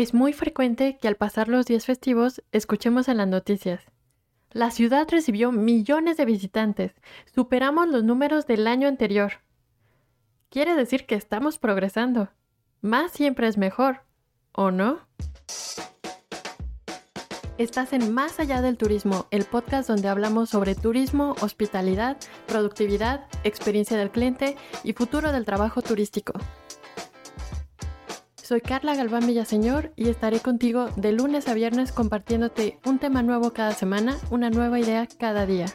Es muy frecuente que al pasar los días festivos escuchemos en las noticias. La ciudad recibió millones de visitantes. Superamos los números del año anterior. Quiere decir que estamos progresando. Más siempre es mejor, ¿o no? Estás en Más allá del turismo, el podcast donde hablamos sobre turismo, hospitalidad, productividad, experiencia del cliente y futuro del trabajo turístico. Soy Carla Galván Villaseñor y estaré contigo de lunes a viernes compartiéndote un tema nuevo cada semana, una nueva idea cada día.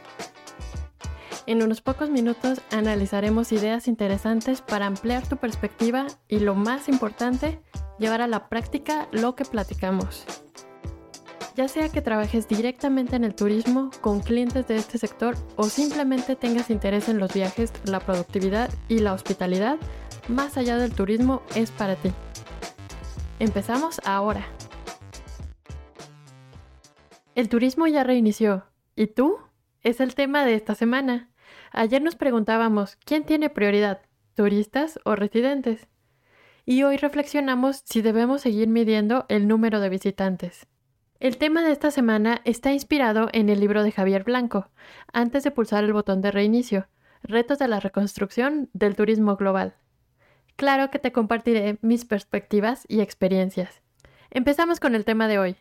En unos pocos minutos analizaremos ideas interesantes para ampliar tu perspectiva y lo más importante, llevar a la práctica lo que platicamos. Ya sea que trabajes directamente en el turismo con clientes de este sector o simplemente tengas interés en los viajes, la productividad y la hospitalidad, más allá del turismo es para ti. Empezamos ahora. El turismo ya reinició. ¿Y tú? Es el tema de esta semana. Ayer nos preguntábamos, ¿quién tiene prioridad? ¿Turistas o residentes? Y hoy reflexionamos si debemos seguir midiendo el número de visitantes. El tema de esta semana está inspirado en el libro de Javier Blanco, antes de pulsar el botón de reinicio, Retos de la Reconstrucción del Turismo Global. Claro que te compartiré mis perspectivas y experiencias. Empezamos con el tema de hoy.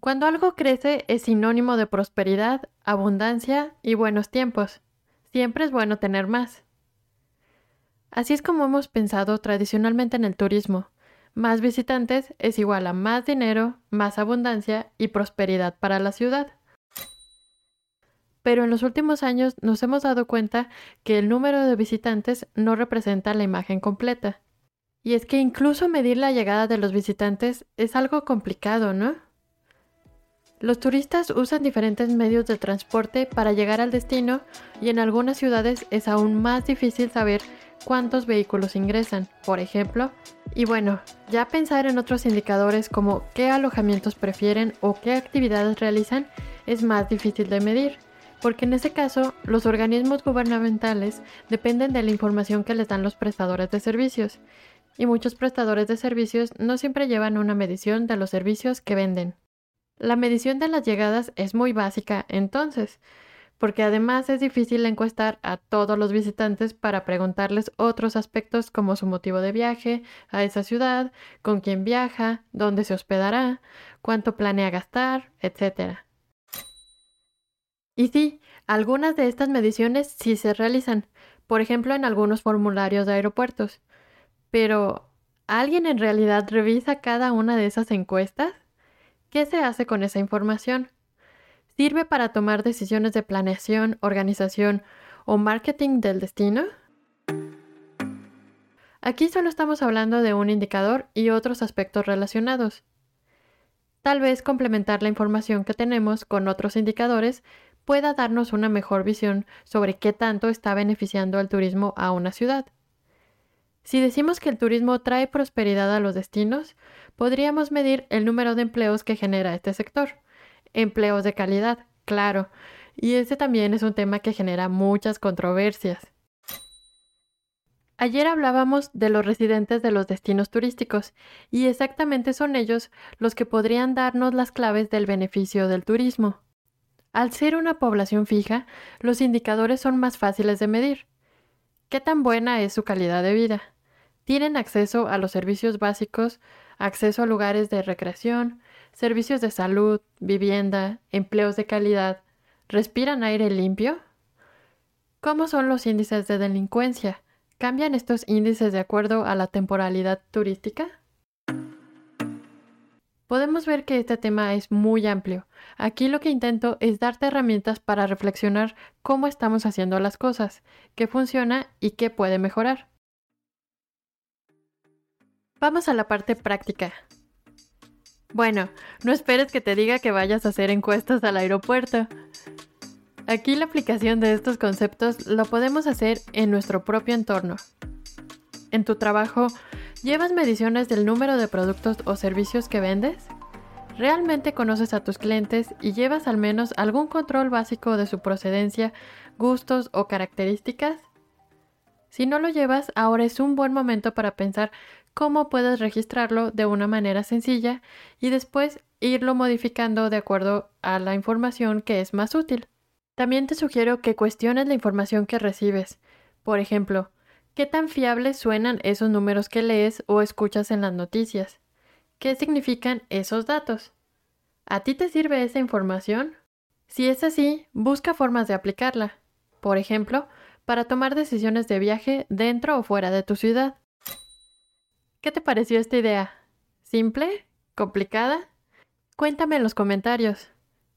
Cuando algo crece es sinónimo de prosperidad, abundancia y buenos tiempos. Siempre es bueno tener más. Así es como hemos pensado tradicionalmente en el turismo, más visitantes es igual a más dinero, más abundancia y prosperidad para la ciudad. Pero en los últimos años nos hemos dado cuenta que el número de visitantes no representa la imagen completa. Y es que incluso medir la llegada de los visitantes es algo complicado, ¿no? Los turistas usan diferentes medios de transporte para llegar al destino y en algunas ciudades es aún más difícil saber cuántos vehículos ingresan, por ejemplo, y bueno, ya pensar en otros indicadores como qué alojamientos prefieren o qué actividades realizan es más difícil de medir, porque en ese caso los organismos gubernamentales dependen de la información que les dan los prestadores de servicios, y muchos prestadores de servicios no siempre llevan una medición de los servicios que venden. La medición de las llegadas es muy básica, entonces, porque además es difícil encuestar a todos los visitantes para preguntarles otros aspectos como su motivo de viaje a esa ciudad, con quién viaja, dónde se hospedará, cuánto planea gastar, etc. Y sí, algunas de estas mediciones sí se realizan, por ejemplo en algunos formularios de aeropuertos. Pero, ¿alguien en realidad revisa cada una de esas encuestas? ¿Qué se hace con esa información? ¿Sirve para tomar decisiones de planeación, organización o marketing del destino? Aquí solo estamos hablando de un indicador y otros aspectos relacionados. Tal vez complementar la información que tenemos con otros indicadores pueda darnos una mejor visión sobre qué tanto está beneficiando al turismo a una ciudad. Si decimos que el turismo trae prosperidad a los destinos, podríamos medir el número de empleos que genera este sector empleos de calidad, claro. Y ese también es un tema que genera muchas controversias. Ayer hablábamos de los residentes de los destinos turísticos, y exactamente son ellos los que podrían darnos las claves del beneficio del turismo. Al ser una población fija, los indicadores son más fáciles de medir. ¿Qué tan buena es su calidad de vida? ¿Tienen acceso a los servicios básicos, acceso a lugares de recreación, servicios de salud, vivienda, empleos de calidad, respiran aire limpio? ¿Cómo son los índices de delincuencia? ¿Cambian estos índices de acuerdo a la temporalidad turística? Podemos ver que este tema es muy amplio. Aquí lo que intento es darte herramientas para reflexionar cómo estamos haciendo las cosas, qué funciona y qué puede mejorar. Vamos a la parte práctica. Bueno, no esperes que te diga que vayas a hacer encuestas al aeropuerto. Aquí la aplicación de estos conceptos lo podemos hacer en nuestro propio entorno. En tu trabajo, ¿llevas mediciones del número de productos o servicios que vendes? ¿Realmente conoces a tus clientes y llevas al menos algún control básico de su procedencia, gustos o características? Si no lo llevas, ahora es un buen momento para pensar cómo puedes registrarlo de una manera sencilla y después irlo modificando de acuerdo a la información que es más útil. También te sugiero que cuestiones la información que recibes. Por ejemplo, ¿qué tan fiables suenan esos números que lees o escuchas en las noticias? ¿Qué significan esos datos? ¿A ti te sirve esa información? Si es así, busca formas de aplicarla. Por ejemplo, para tomar decisiones de viaje dentro o fuera de tu ciudad. ¿Qué te pareció esta idea? ¿Simple? ¿Complicada? Cuéntame en los comentarios.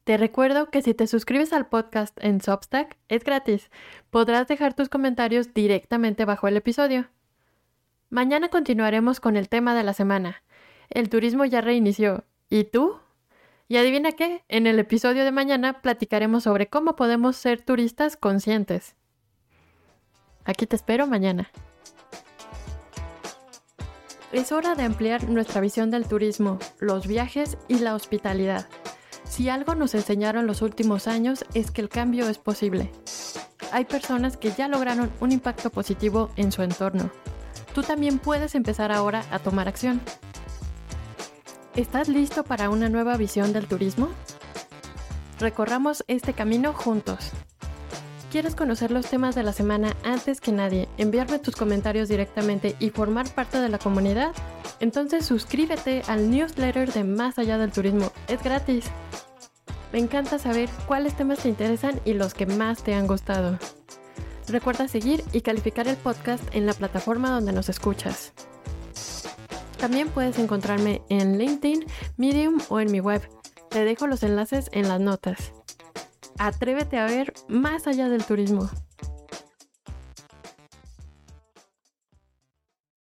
Te recuerdo que si te suscribes al podcast en Substack, es gratis. Podrás dejar tus comentarios directamente bajo el episodio. Mañana continuaremos con el tema de la semana. El turismo ya reinició. ¿Y tú? Y adivina qué, en el episodio de mañana platicaremos sobre cómo podemos ser turistas conscientes. Aquí te espero mañana. Es hora de ampliar nuestra visión del turismo, los viajes y la hospitalidad. Si algo nos enseñaron los últimos años es que el cambio es posible. Hay personas que ya lograron un impacto positivo en su entorno. Tú también puedes empezar ahora a tomar acción. ¿Estás listo para una nueva visión del turismo? Recorramos este camino juntos quieres conocer los temas de la semana antes que nadie, enviarme tus comentarios directamente y formar parte de la comunidad, entonces suscríbete al newsletter de Más Allá del Turismo. Es gratis. Me encanta saber cuáles temas te interesan y los que más te han gustado. Recuerda seguir y calificar el podcast en la plataforma donde nos escuchas. También puedes encontrarme en LinkedIn, Medium o en mi web. Te dejo los enlaces en las notas. Atrévete a ver más allá del turismo.